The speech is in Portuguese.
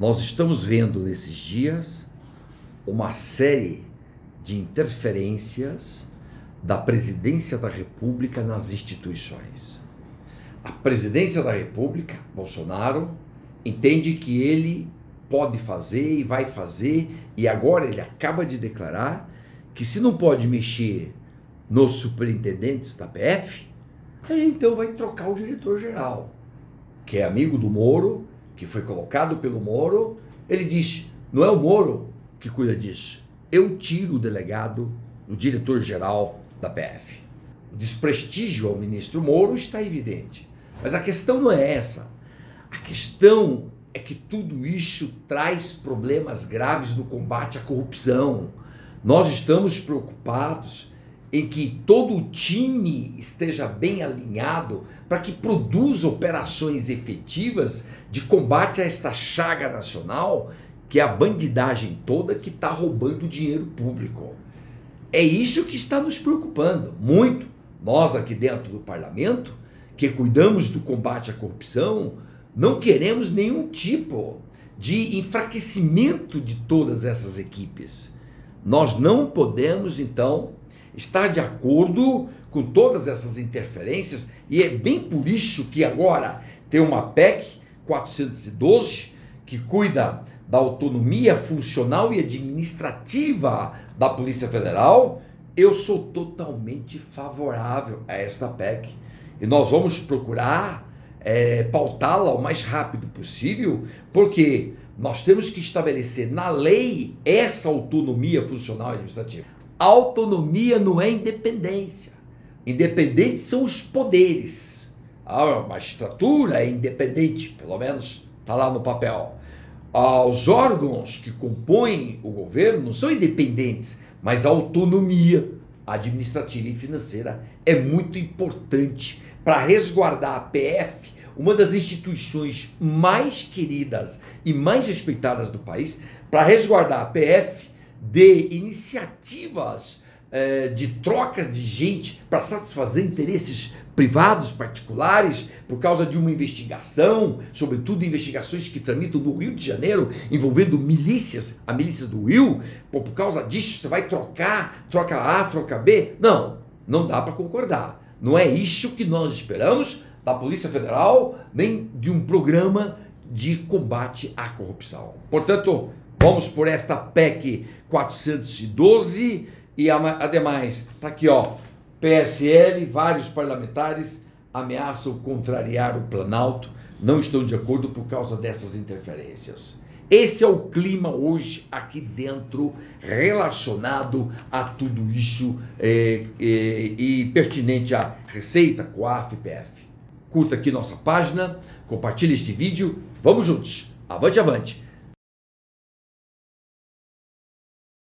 Nós estamos vendo nesses dias uma série de interferências da presidência da República nas instituições. A presidência da República, Bolsonaro, entende que ele pode fazer e vai fazer, e agora ele acaba de declarar que se não pode mexer nos superintendentes da PF, ele então vai trocar o diretor-geral, que é amigo do Moro, que foi colocado pelo Moro. Ele diz: não é o Moro que cuida disso, eu tiro o delegado, o diretor-geral da PF. O desprestígio ao ministro Moro está evidente. Mas a questão não é essa. A questão é que tudo isso traz problemas graves no combate à corrupção. Nós estamos preocupados em que todo o time esteja bem alinhado para que produza operações efetivas de combate a esta chaga nacional, que é a bandidagem toda que está roubando dinheiro público. É isso que está nos preocupando muito. Nós aqui dentro do parlamento, que cuidamos do combate à corrupção, não queremos nenhum tipo de enfraquecimento de todas essas equipes. Nós não podemos, então, estar de acordo com todas essas interferências, e é bem por isso que agora tem uma PEC 412 que cuida da autonomia funcional e administrativa da Polícia Federal, eu sou totalmente favorável a esta PEC. E nós vamos procurar é, pautá-la o mais rápido possível, porque nós temos que estabelecer na lei essa autonomia funcional e administrativa. Autonomia não é independência. Independentes são os poderes. A magistratura é independente, pelo menos está lá no papel. Os órgãos que compõem o governo não são independentes, mas a autonomia administrativa e financeira é muito importante para resguardar a PF, uma das instituições mais queridas e mais respeitadas do país, para resguardar a PF de iniciativas eh, de troca de gente para satisfazer interesses privados, particulares, por causa de uma investigação, sobretudo investigações que tramitam no Rio de Janeiro, envolvendo milícias, a milícia do Rio, por causa disso você vai trocar, troca A, troca B. Não, não dá para concordar. Não é isso que nós esperamos da Polícia Federal, nem de um programa de combate à corrupção. Portanto, vamos por esta PEC 412 e ademais, tá aqui ó, PSL, vários parlamentares ameaçam contrariar o Planalto, não estão de acordo por causa dessas interferências. Esse é o clima hoje aqui dentro relacionado a tudo isso é, é, e pertinente à Receita, COAF e PF. Curta aqui nossa página, compartilhe este vídeo, vamos juntos, avante, avante.